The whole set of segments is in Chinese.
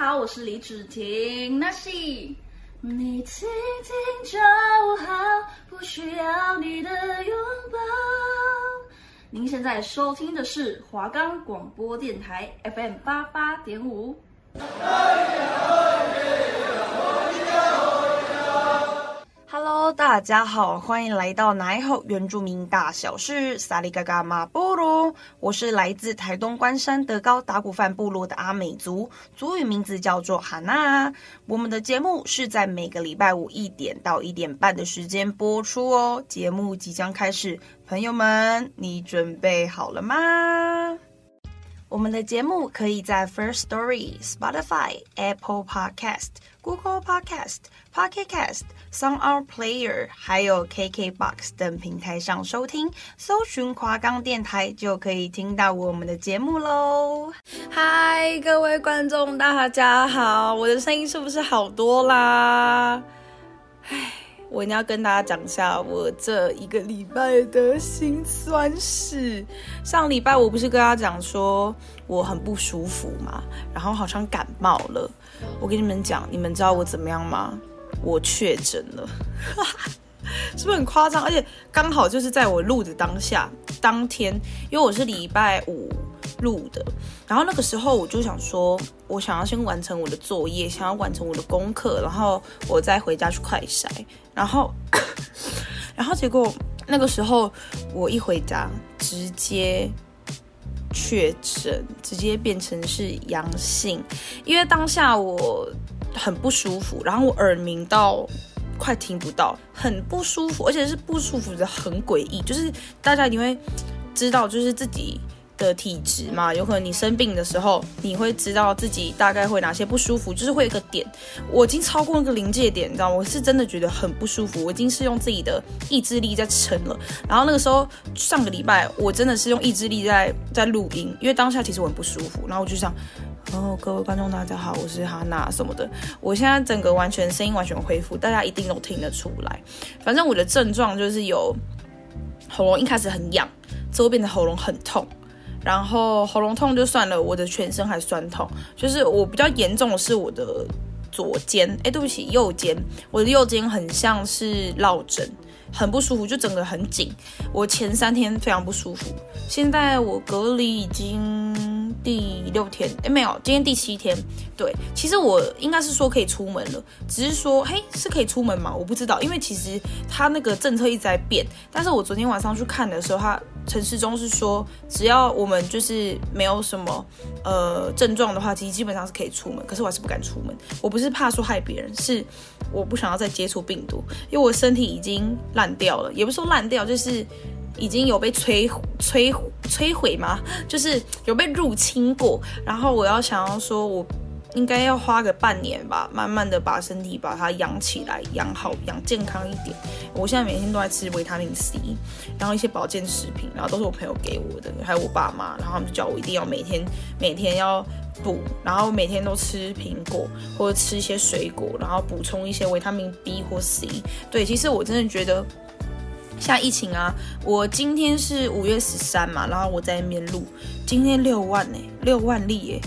好，我是李芷婷，那是你听听就好，不需要你的拥抱。您现在收听的是华冈广播电台 FM 八八点五。大家好，欢迎来到奶后原住民大小事，萨里嘎嘎马波罗。我是来自台东关山德高达古范部落的阿美族，族语名字叫做哈娜。我们的节目是在每个礼拜五一点到一点半的时间播出哦。节目即将开始，朋友们，你准备好了吗？我们的节目可以在 First Story、Spotify、Apple Podcast、Google Podcast、Pocket Cast、SoundOn Player，还有 KKBox 等平台上收听，搜寻华冈电台就可以听到我们的节目喽。嗨，各位观众，大家好，我的声音是不是好多啦？唉。我一定要跟大家讲一下我这一个礼拜的辛酸事。上礼拜我不是跟大家讲说我很不舒服嘛，然后好像感冒了。我跟你们讲，你们知道我怎么样吗？我确诊了，是不是很夸张？而且刚好就是在我录的当下当天，因为我是礼拜五。录的，然后那个时候我就想说，我想要先完成我的作业，想要完成我的功课，然后我再回家去快筛，然后，然后结果那个时候我一回家，直接确诊，直接变成是阳性，因为当下我很不舒服，然后我耳鸣到快听不到，很不舒服，而且是不舒服的很诡异，就是大家一定会知道，就是自己。的体质嘛，有可能你生病的时候，你会知道自己大概会哪些不舒服，就是会有一个点。我已经超过那个临界点，你知道吗？我是真的觉得很不舒服，我已经是用自己的意志力在撑了。然后那个时候，上个礼拜我真的是用意志力在在录音，因为当下其实我很不舒服。然后我就想，哦，各位观众大家好，我是哈娜什么的。我现在整个完全声音完全恢复，大家一定都听得出来。反正我的症状就是有喉咙一开始很痒，之后变得喉咙很痛。然后喉咙痛就算了，我的全身还酸痛，就是我比较严重的是我的左肩，哎，对不起，右肩，我的右肩很像是落枕，很不舒服，就整个很紧。我前三天非常不舒服，现在我隔离已经。第六天，哎，没有，今天第七天。对，其实我应该是说可以出门了，只是说，嘿，是可以出门吗？我不知道，因为其实他那个政策一直在变。但是我昨天晚上去看的时候，他陈时中是说，只要我们就是没有什么呃症状的话，其实基本上是可以出门。可是我还是不敢出门，我不是怕说害别人，是我不想要再接触病毒，因为我身体已经烂掉了，也不是说烂掉，就是。已经有被摧摧摧毁嘛？就是有被入侵过，然后我要想要说，我应该要花个半年吧，慢慢的把身体把它养起来，养好，养健康一点。我现在每天都在吃维他命 C，然后一些保健食品，然后都是我朋友给我的，还有我爸妈，然后他们就叫我一定要每天每天要补，然后每天都吃苹果或者吃一些水果，然后补充一些维他命 B 或 C。对，其实我真的觉得。像疫情啊，我今天是五月十三嘛，然后我在那边录，今天六万呢，六万例耶，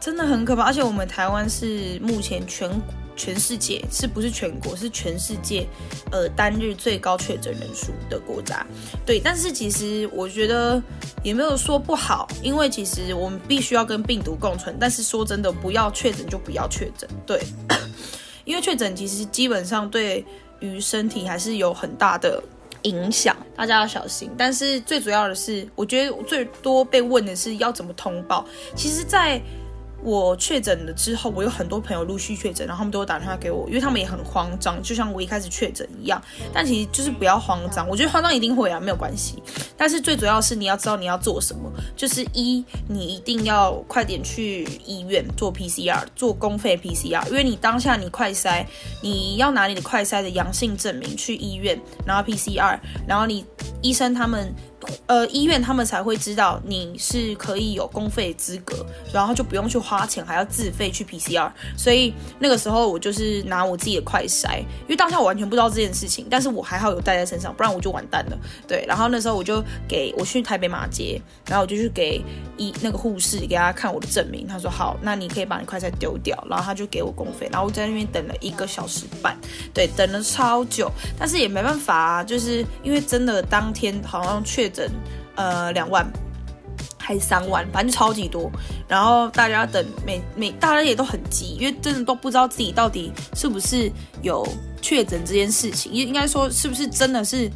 真的很可怕。而且我们台湾是目前全全世界，是不是全国，是全世界，呃，单日最高确诊人数的国家。对，但是其实我觉得也没有说不好，因为其实我们必须要跟病毒共存。但是说真的，不要确诊就不要确诊，对，因为确诊其实基本上对于身体还是有很大的。影响大家要小心，但是最主要的是，我觉得最多被问的是要怎么通报。其实，在我确诊了之后，我有很多朋友陆续确诊，然后他们都打电话给我，因为他们也很慌张，就像我一开始确诊一样。但其实就是不要慌张，我觉得慌张一定会啊，没有关系。但是最主要是你要知道你要做什么，就是一，你一定要快点去医院做 PCR，做公费 PCR，因为你当下你快筛，你要拿你的快筛的阳性证明去医院，然后 PCR，然后你医生他们。呃医院他们才会知道你是可以有公费资格，然后就不用去花钱还要自费去 PCR。所以那个时候我就是拿我自己的快筛，因为当下我完全不知道这件事情，但是我还好有带在身上，不然我就完蛋了。对，然后那时候我就给我去台北马街，然后我就去给医那个护士给他看我的证明，他说好，那你可以把你快筛丢掉，然后他就给我公费，然后我在那边等了一个小时半，对，等了超久，但是也没办法啊，就是因为真的当天好像确诊等呃两万还是三万，反正就超级多，然后大家等每每大家也都很急，因为真的都不知道自己到底是不是有确诊这件事情，应应该说是不是真的是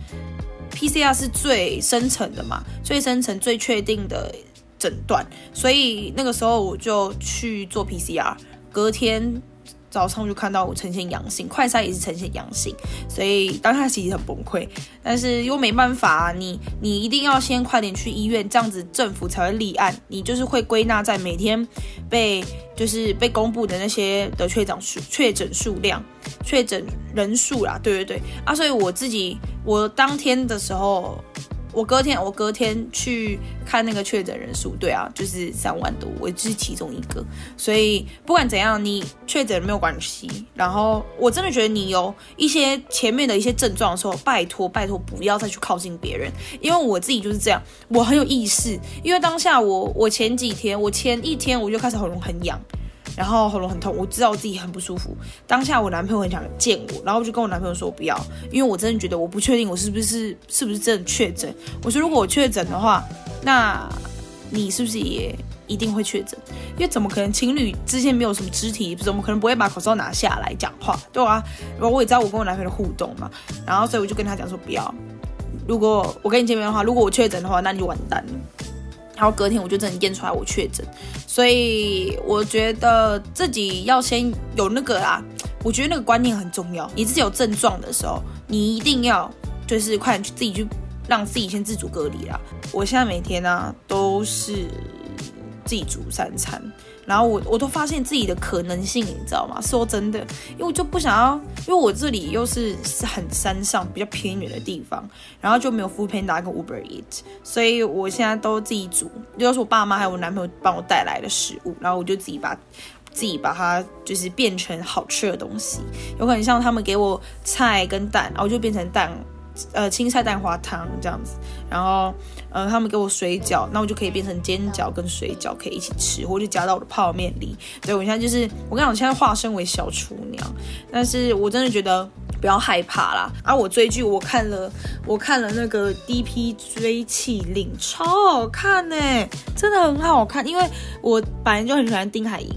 PCR 是最深层的嘛，最深层最确定的诊断，所以那个时候我就去做 PCR，隔天。早上就看到我呈现阳性，快筛也是呈现阳性，所以当下其实很崩溃，但是又没办法啊，你你一定要先快点去医院，这样子政府才会立案，你就是会归纳在每天被就是被公布的那些的确诊数、确诊数量、确诊人数啦，对对对啊，所以我自己我当天的时候。我隔天，我隔天去看那个确诊人数，对啊，就是三万多，我就是其中一个。所以不管怎样，你确诊没有关系。然后我真的觉得你有一些前面的一些症状的时候，拜托拜托不要再去靠近别人，因为我自己就是这样，我很有意识，因为当下我我前几天，我前一天我就开始喉咙很痒。然后喉咙很痛，我知道我自己很不舒服。当下我男朋友很想见我，然后我就跟我男朋友说不要，因为我真的觉得我不确定我是不是是不是真的确诊。我说如果我确诊的话，那你是不是也一定会确诊？因为怎么可能情侣之间没有什么肢体，怎么可能不会把口罩拿下来讲话？对啊，然后我也知道我跟我男朋友互动嘛，然后所以我就跟他讲说不要。如果我跟你见面的话，如果我确诊的话，那你就完蛋了。然后隔天我就真的验出来我确诊，所以我觉得自己要先有那个啦，我觉得那个观念很重要。你自己有症状的时候，你一定要就是快点去自己去让自己先自主隔离啦。我现在每天呢、啊、都是自己煮三餐。然后我我都发现自己的可能性，你知道吗？说真的，因为我就不想要，因为我这里又是是很山上比较偏远的地方，然后就没有 foodpanda 跟 Uber Eat，所以我现在都自己煮，就是我爸妈还有我男朋友帮我带来的食物，然后我就自己把自己把它就是变成好吃的东西，有可能像他们给我菜跟蛋，然后就变成蛋。呃，青菜蛋花汤这样子，然后呃，他们给我水饺，那我就可以变成煎饺跟水饺可以一起吃，或者加到我的泡面里。对，我现在就是，我跟你讲，我现在化身为小厨娘，但是我真的觉得不要害怕啦。啊，我追剧，我看了，我看了那个《D.P. 追气令》，超好看呢，真的很好看，因为我本来就很喜欢丁海寅。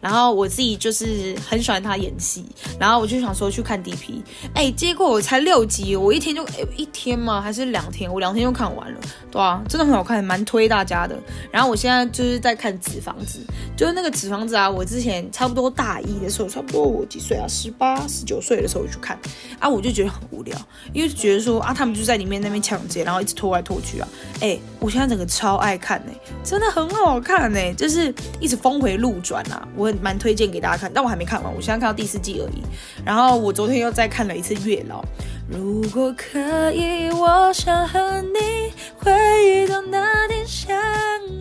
然后我自己就是很喜欢他演戏，然后我就想说去看 DP，哎，结果我才六集，我一天就哎一天吗？还是两天？我两天就看完了，对啊，真的很好看，蛮推大家的。然后我现在就是在看《纸房子》，就是那个《纸房子》啊，我之前差不多大一的时候，差不多我几岁啊？十八、十九岁的时候去看，啊，我就觉得很无聊，因为觉得说啊，他们就在里面那边抢劫，然后一直拖来拖去啊，哎，我现在整个超爱看呢，真的很好看呢，就是一直峰回路转啊，我。蛮推荐给大家看，但我还没看完，我现在看到第四季而已。然后我昨天又再看了一次《月老》。如果可以，我想和你回到那天相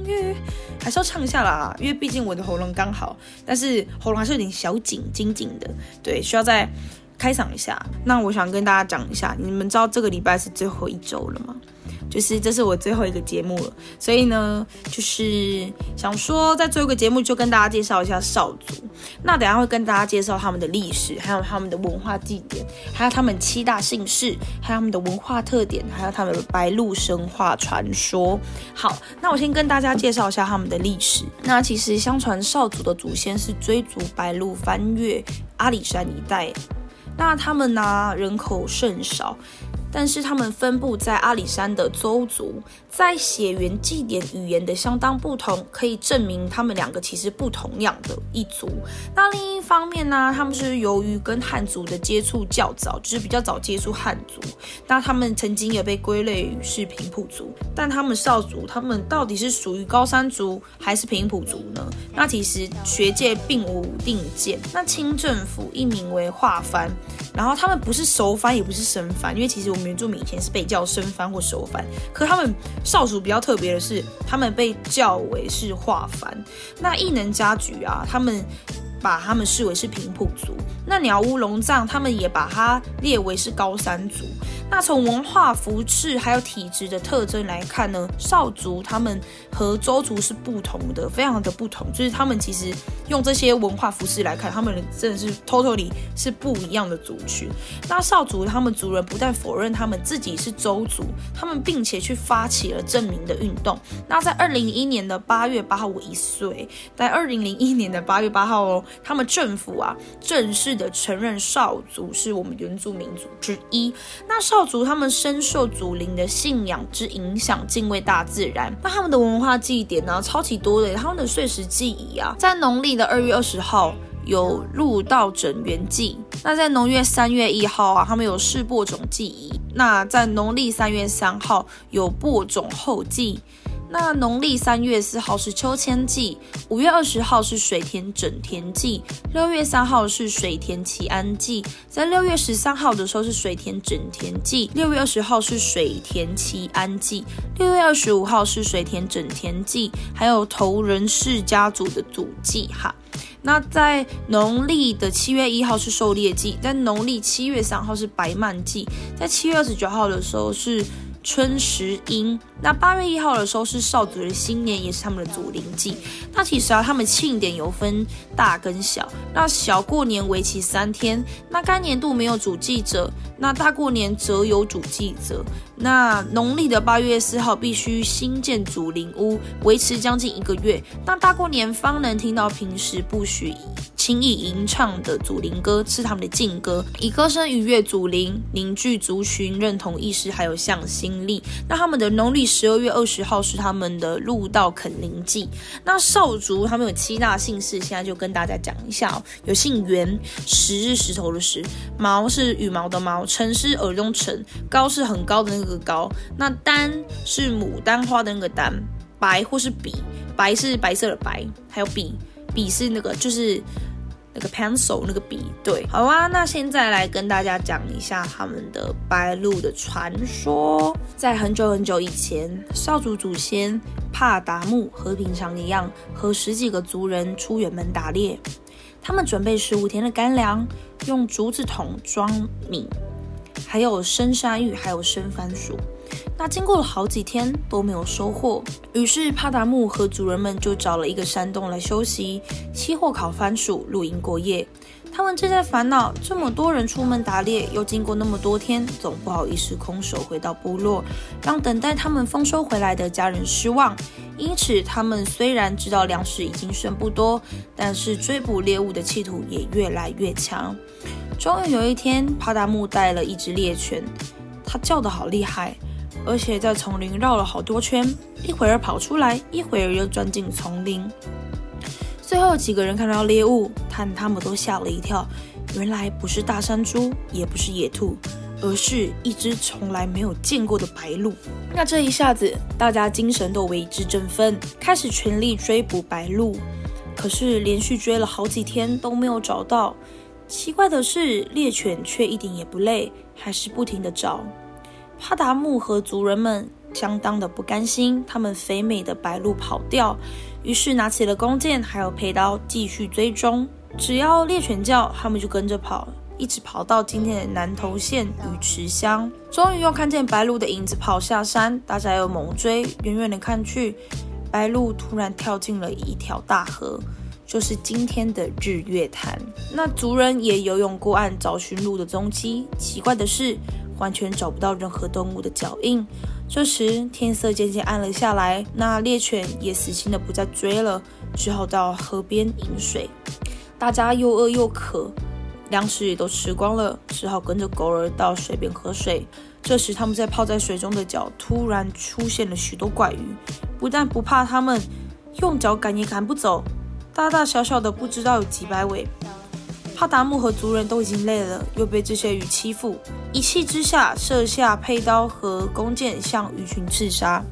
遇。还是要唱一下啦，因为毕竟我的喉咙刚好，但是喉咙还是有点小紧，紧紧的，对，需要再开嗓一下。那我想跟大家讲一下，你们知道这个礼拜是最后一周了吗？就是这是我最后一个节目了，所以呢，就是想说在最后一个节目就跟大家介绍一下少族。那等下会跟大家介绍他们的历史，还有他们的文化地点，还有他们七大姓氏，还有他们的文化特点，还有他们的白鹿神话传说。好，那我先跟大家介绍一下他们的历史。那其实相传少族的祖先是追逐白鹿翻越阿里山一带，那他们呢，人口甚少。但是他们分布在阿里山的邹族，在血缘、祭典、语言的相当不同，可以证明他们两个其实不同样的一族。那另一方面呢，他们是由于跟汉族的接触较早，就是比较早接触汉族，那他们曾经也被归类于是平埔族。但他们邵族，他们到底是属于高山族还是平埔族呢？那其实学界并无定见。那清政府一名为化藩。然后他们不是熟番，也不是生番，因为其实原住民以前是被叫生番或熟番。可他们少数比较特别的是，他们被叫为是化番。那异能家局啊，他们。把他们视为是平埔族，那鸟屋龙藏他们也把它列为是高山族。那从文化、服饰还有体质的特征来看呢，少族他们和周族是不同的，非常的不同。就是他们其实用这些文化服饰来看，他们真的是 totally 是不一样的族群。那少族他们族人不但否认他们自己是周族，他们并且去发起了证明的运动。那在二零零一年的八月八号，我一岁，在二零零一年的八月八号哦，他们政府啊正式的承认少族是我们原住民族之一。那少。少族他们深受祖灵的信仰之影响，敬畏大自然。那他们的文化祭典呢，超级多的。他们的碎石祭仪啊，在农历的二月二十号有入道整元祭。那在农月三月一号啊，他们有试播种祭仪。那在农历三月三号有播种后祭。那农历三月四号是秋千祭，五月二十号是水田整田祭，六月三号是水田祈安祭，在六月十三号的时候是水田整田祭，六月二十号是水田祈安祭，六月二十五号是水田整田祭，还有头人氏家族的祖祭哈。那在农历的七月一号是狩猎祭，在农历七月三号是白曼祭，在七月二十九号的时候是。春时阴，那八月一号的时候是少主的新年，也是他们的祖灵祭。那其实啊，他们庆典有分大跟小。那小过年为期三天，那该年度没有主祭者，那大过年则有主祭者。那农历的八月四号必须新建祖灵屋，维持将近一个月。那大过年方能听到平时不许轻易吟唱的祖灵歌，是他们的禁歌，以歌声愉悦祖灵，凝聚族群认同意识，还有向心力。那他们的农历十二月二十号是他们的入道垦灵祭。那少族他们有七大姓氏，现在就跟大家讲一下哦。有姓袁，石是石头的石，毛是羽毛的毛，辰是耳东辰，高是很高的那个个高。那丹是牡丹花的那个丹，白或是比，白是白色的白，还有比，比是那个就是。那个 pencil 那个笔，对，好啊，那现在来跟大家讲一下他们的白鹿的传说。在很久很久以前，少族祖先帕达木和平常一样，和十几个族人出远门打猎。他们准备十五天的干粮，用竹子桶装米，还有生山芋，还有生番薯。那经过了好几天都没有收获，于是帕达木和族人们就找了一个山洞来休息，期货烤番薯，露营过夜。他们正在烦恼，这么多人出门打猎，又经过那么多天，总不好意思空手回到部落，让等待他们丰收回来的家人失望。因此，他们虽然知道粮食已经剩不多，但是追捕猎物的企图也越来越强。终于有一天，帕达木带了一只猎犬，它叫得好厉害。而且在丛林绕了好多圈，一会儿跑出来，一会儿又钻进丛林。最后几个人看到猎物，但他们都吓了一跳。原来不是大山猪，也不是野兔，而是一只从来没有见过的白鹿。那这一下子，大家精神都为之振奋，开始全力追捕白鹿。可是连续追了好几天都没有找到。奇怪的是，猎犬却一点也不累，还是不停地找。帕达木和族人们相当的不甘心，他们肥美的白鹿跑掉，于是拿起了弓箭，还有佩刀，继续追踪。只要猎犬叫，他们就跟着跑，一直跑到今天的南投县鱼池乡。终于又看见白鹿的影子跑下山，大家又猛追。远远的看去，白鹿突然跳进了一条大河，就是今天的日月潭。那族人也游泳过岸找寻鹿的踪迹。奇怪的是，完全找不到任何动物的脚印。这时天色渐渐暗了下来，那猎犬也死心的不再追了，只好到河边饮水。大家又饿又渴，粮食也都吃光了，只好跟着狗儿到水边喝水。这时他们在泡在水中的脚突然出现了许多怪鱼，不但不怕他们，用脚赶也赶不走，大大小小的不知道有几百尾。帕达木和族人都已经累了，又被这些鱼欺负，一气之下射下佩刀和弓箭向鱼群刺杀。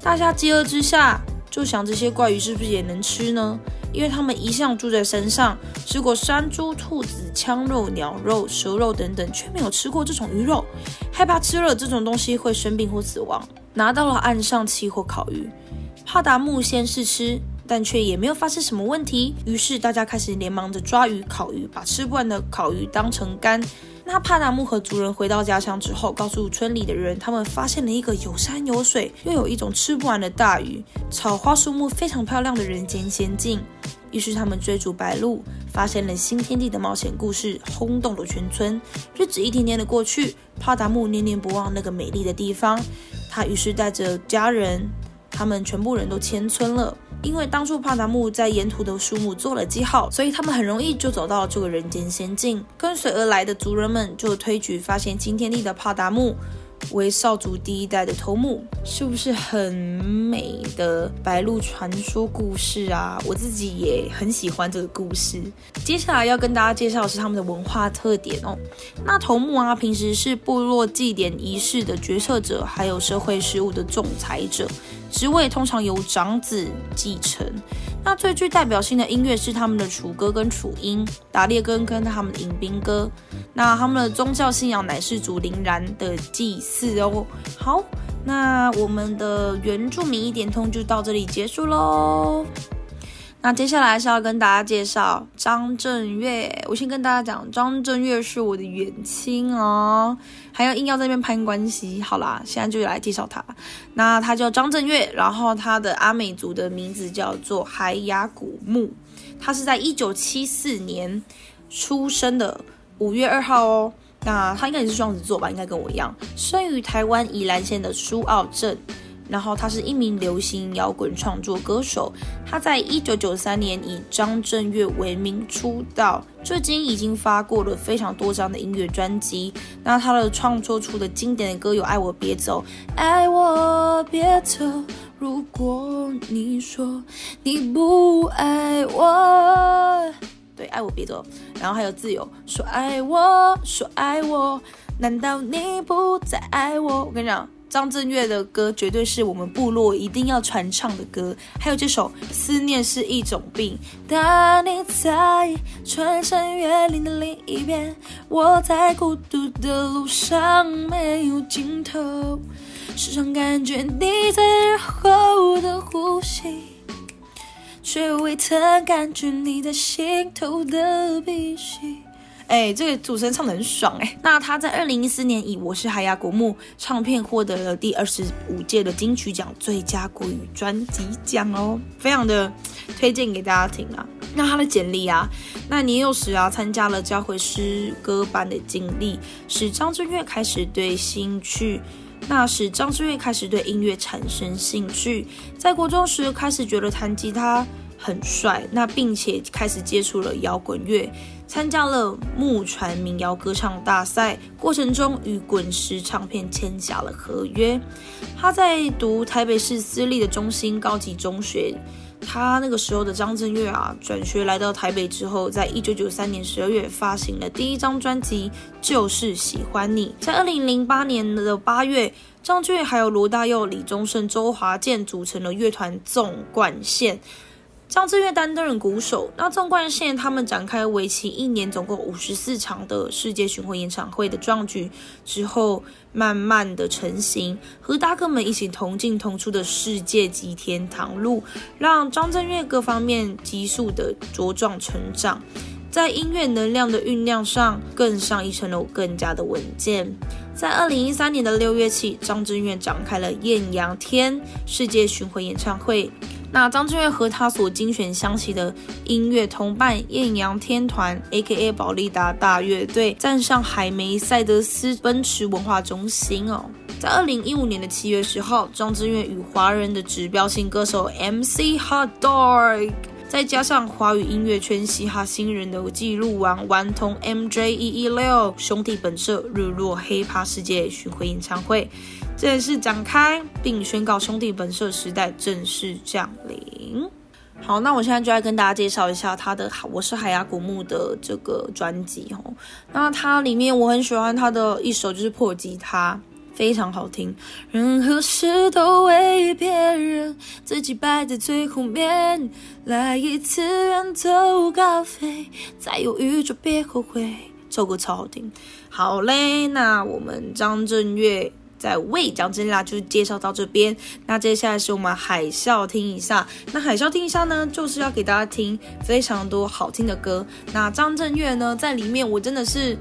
大家饥饿之下就想这些怪鱼是不是也能吃呢？因为他们一向住在山上，吃过山猪、兔子、枪肉、鸟肉、蛇肉等等，却没有吃过这种鱼肉，害怕吃了这种东西会生病或死亡。拿到了岸上起火烤鱼，帕达木先试吃。但却也没有发生什么问题，于是大家开始连忙着抓鱼、烤鱼，把吃不完的烤鱼当成干。那帕达木和族人回到家乡之后，告诉村里的人，他们发现了一个有山有水，又有一种吃不完的大鱼，草花树木非常漂亮的人间仙境。于是他们追逐白鹭，发现了新天地的冒险故事，轰动了全村。日子一天天的过去，帕达木念念不忘那个美丽的地方，他于是带着家人，他们全部人都迁村了。因为当初帕达木在沿途的树木做了记号，所以他们很容易就走到了这个人间仙境。跟随而来的族人们就推举发现新天地的帕达木为少族第一代的头目，是不是很美的白鹿传说故事啊？我自己也很喜欢这个故事。接下来要跟大家介绍的是他们的文化特点哦。那头目啊，平时是部落祭典仪式的决策者，还有社会事务的仲裁者。职位通常由长子继承。那最具代表性的音乐是他们的楚歌跟楚音，打猎歌跟他们的迎宾歌。那他们的宗教信仰乃是祖灵然的祭祀哦。好，那我们的原住民一点通就到这里结束喽。那接下来是要跟大家介绍张震岳。我先跟大家讲，张震岳是我的远亲哦，还要硬要在那边攀关系。好啦，现在就来介绍他。那他叫张震岳，然后他的阿美族的名字叫做海雅古木。他是在一九七四年出生的，五月二号哦。那他应该也是双子座吧？应该跟我一样，生于台湾宜兰县的苏澳镇。然后他是一名流行摇滚创作歌手，他在一九九三年以张震岳为名出道，至今已经发过了非常多张的音乐专辑。那他的创作出的经典的歌有《爱我别走》，爱我别走，如果你说你不爱我，对，爱我别走。然后还有自由，说爱我，说爱我，难道你不再爱我？我跟你讲。张震岳的歌绝对是我们部落一定要传唱的歌，还有这首《思念是一种病》。当你在穿山越岭的另一边，我在孤独的路上没有尽头，时常感觉你在耳后的呼吸，却未曾感觉你在心头的鼻息。哎，这个主持人唱得很爽哎。那他在二零一四年以《我是海牙古木》唱片获得了第二十五届的金曲奖最佳国语专辑奖哦，非常的推荐给大家听啊。那他的简历啊，那年幼时啊参加了教会诗歌班的经历，使张震岳开始对兴趣，那使张震岳开始对音乐产生兴趣，在国中时开始觉得弹吉他很帅，那并且开始接触了摇滚乐。参加了木船民谣歌唱大赛，过程中与滚石唱片签下了合约。他在读台北市私立的中心高级中学。他那个时候的张震岳啊，转学来到台北之后，在一九九三年十二月发行了第一张专辑《就是喜欢你》。在二零零八年的八月，张震岳还有罗大佑、李宗盛、周华健组成了乐团纵贯线。张震岳担任鼓手，那纵贯线他们展开为期一年，总共五十四场的世界巡回演唱会的壮举之后，慢慢的成型，和大哥们一起同进同出的世界级天堂路，让张震岳各方面急速的茁壮成长，在音乐能量的酝酿上更上一层楼，更加的稳健。在二零一三年的六月起，张震岳展开了艳阳天世界巡回演唱会。那张震岳和他所精选相齐的音乐同伴艳阳天团 （A.K.A. 保利达大乐队）站上海梅赛德斯奔驰文化中心哦。在二零一五年的七月十号，张震岳与华人的指标性歌手 MC Hot Dog，再加上华语音乐圈嘻哈新人的记录王顽童 MJ 一一六兄弟本色日落黑怕世界巡回演唱会。正式展开，并宣告兄弟本色时代正式降临。好，那我现在就来跟大家介绍一下他的《我是海牙古墓》的这个专辑哦。那它里面我很喜欢他的一首就是破吉他，非常好听。任何事都为别人，自己摆在最后面。来一次远走高飞，再犹豫就别后悔。这首歌超好听。好嘞，那我们张震岳。在为讲真啦，就介绍到这边。那接下来是我们海啸听一下。那海啸听一下呢，就是要给大家听非常多好听的歌。那张震岳呢，在里面我真的是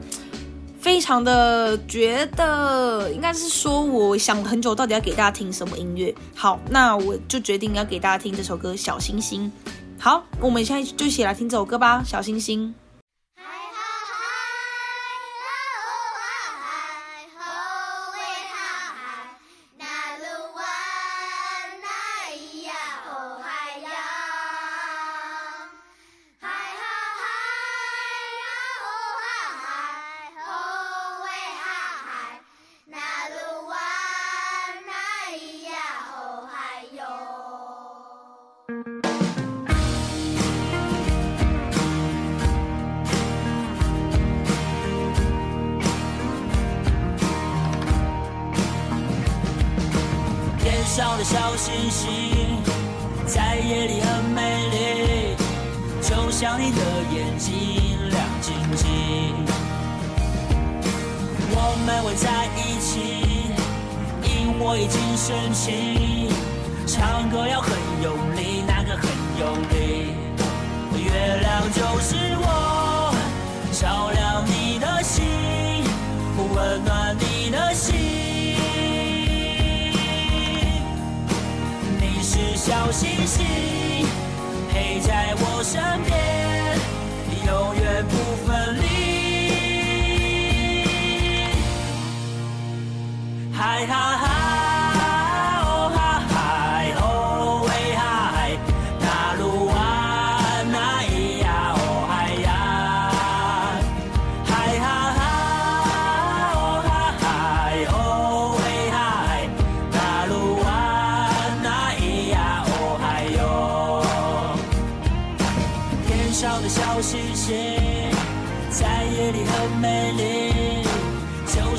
非常的觉得，应该是说我想很久，到底要给大家听什么音乐。好，那我就决定要给大家听这首歌《小星星》。好，我们现在就一起来听这首歌吧，《小星星》。星星陪在我身边，永远不分离。嗨哈。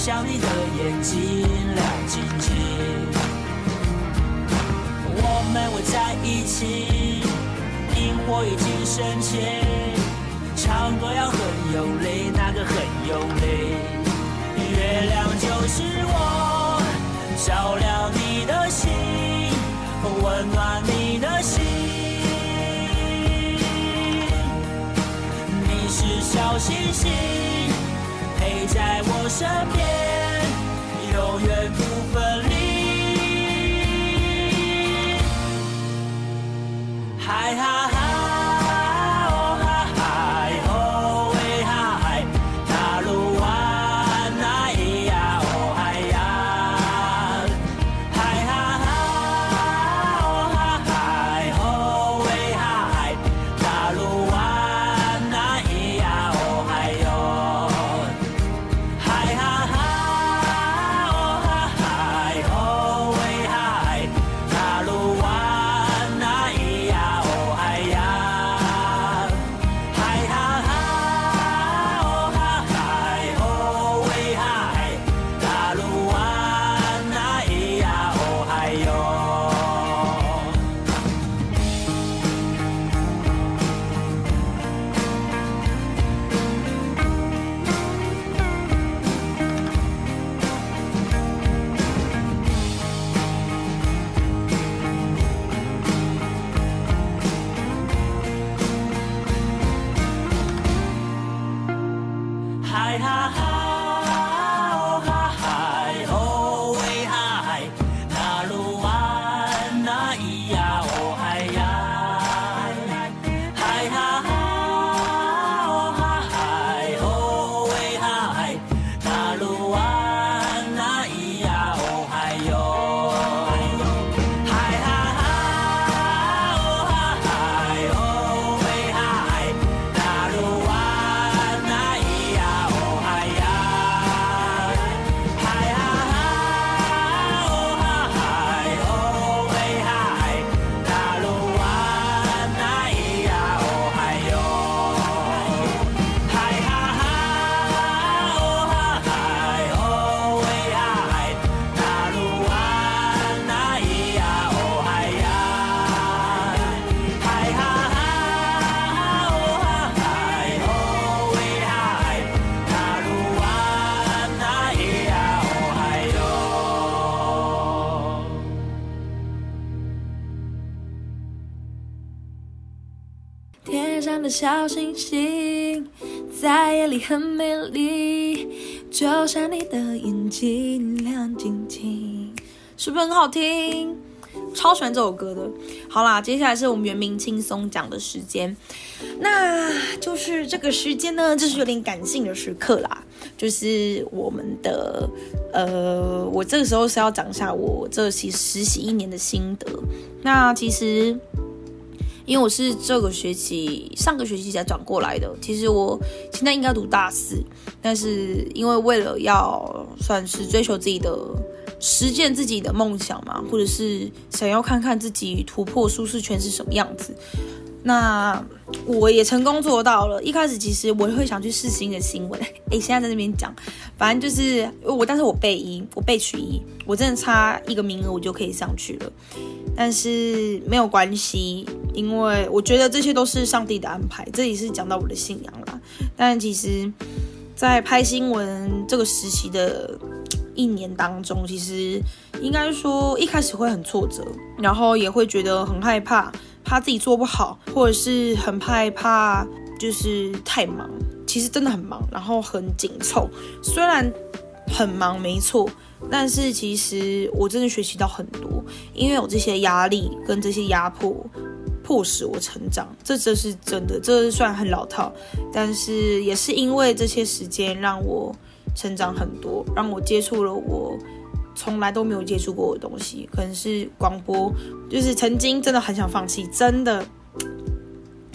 像你的眼睛亮晶晶，我们围在一起，萤火已经升起，唱歌要很用力，那个很用力。月亮就是我，照亮你的心，温暖你的心。你是小星星。陪在我身边，永远不分离。嗨哈小星星，在夜里很美丽，就像你的眼睛亮晶晶，是不是很好听？超喜欢这首歌的。好啦，接下来是我们原名轻松讲的时间，那就是这个时间呢，就是有点感性的时刻啦。就是我们的，呃，我这个时候是要讲一下我这期实习一年的心得。那其实，因为我是这个学期上个学期才转过来的，其实我现在应该读大四，但是因为为了要算是追求自己的。实践自己的梦想嘛，或者是想要看看自己突破舒适圈是什么样子。那我也成功做到了。一开始其实我会想去试新的新闻，诶，现在在那边讲，反正就是我，但是我背一，我背取一，我真的差一个名额我就可以上去了。但是没有关系，因为我觉得这些都是上帝的安排。这里是讲到我的信仰啦。但其实，在拍新闻这个时期的。一年当中，其实应该说一开始会很挫折，然后也会觉得很害怕，怕自己做不好，或者是很害怕就是太忙。其实真的很忙，然后很紧凑。虽然很忙没错，但是其实我真的学习到很多，因为有这些压力跟这些压迫，迫使我成长。这这是真的，这算很老套，但是也是因为这些时间让我。成长很多，让我接触了我从来都没有接触过的东西，可能是广播，就是曾经真的很想放弃，真的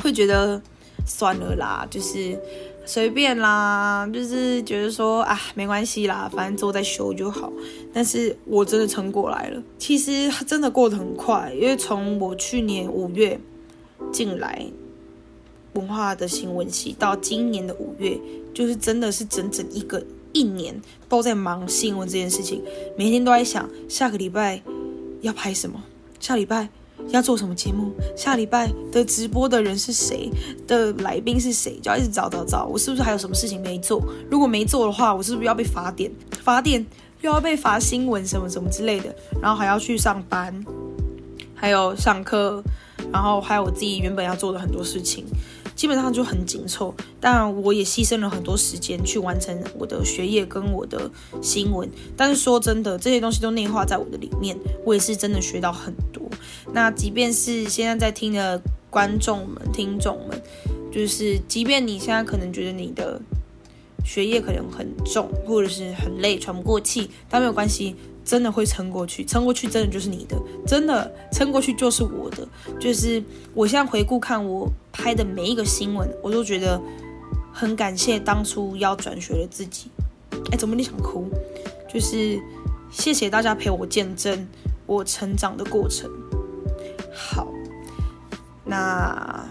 会觉得算了啦，就是随便啦，就是觉得说啊没关系啦，反正之后再修就好。但是我真的撑过来了，其实真的过得很快，因为从我去年五月进来文化的新闻系到今年的五月，就是真的是整整一个。一年都在忙新闻这件事情，每天都在想下个礼拜要拍什么，下礼拜要做什么节目，下礼拜的直播的人是谁，的来宾是谁，就要一直找找找。我是不是还有什么事情没做？如果没做的话，我是不是要被罚点？罚点又要被罚新闻什么什么之类的，然后还要去上班，还有上课，然后还有我自己原本要做的很多事情。基本上就很紧凑，但我也牺牲了很多时间去完成我的学业跟我的新闻。但是说真的，这些东西都内化在我的里面，我也是真的学到很多。那即便是现在在听的观众们、听众们，就是即便你现在可能觉得你的学业可能很重，或者是很累、喘不过气，但没有关系。真的会撑过去，撑过去真的就是你的，真的撑过去就是我的。就是我现在回顾看我拍的每一个新闻，我都觉得很感谢当初要转学的自己。哎，怎么你想哭？就是谢谢大家陪我见证我成长的过程。好，那。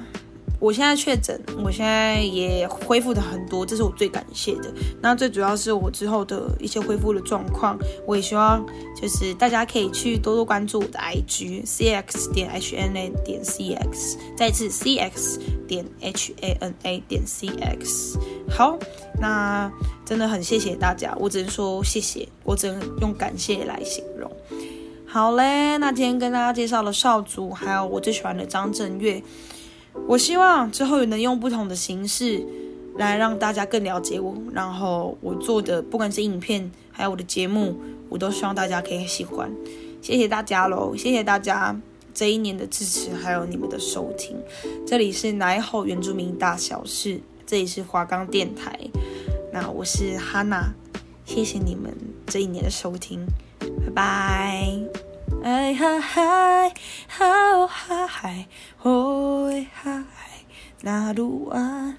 我现在确诊，我现在也恢复的很多，这是我最感谢的。那最主要是我之后的一些恢复的状况，我也希望就是大家可以去多多关注我的 IG cx 点 hna 点 cx，再次 cx 点 hana 点 cx。好，那真的很谢谢大家，我只能说谢谢，我只能用感谢来形容。好嘞，那今天跟大家介绍了少主，还有我最喜欢的张震岳。我希望之后也能用不同的形式来让大家更了解我，然后我做的不管是影片还有我的节目，我都希望大家可以喜欢。谢谢大家喽，谢谢大家这一年的支持，还有你们的收听。这里是奶后原住民大小事，这里是华冈电台，那我是哈娜，谢谢你们这一年的收听，拜拜。哎哈嗨，好哈嗨，哦嗨，那鲁安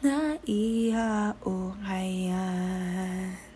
那咿呀哦嗨呀。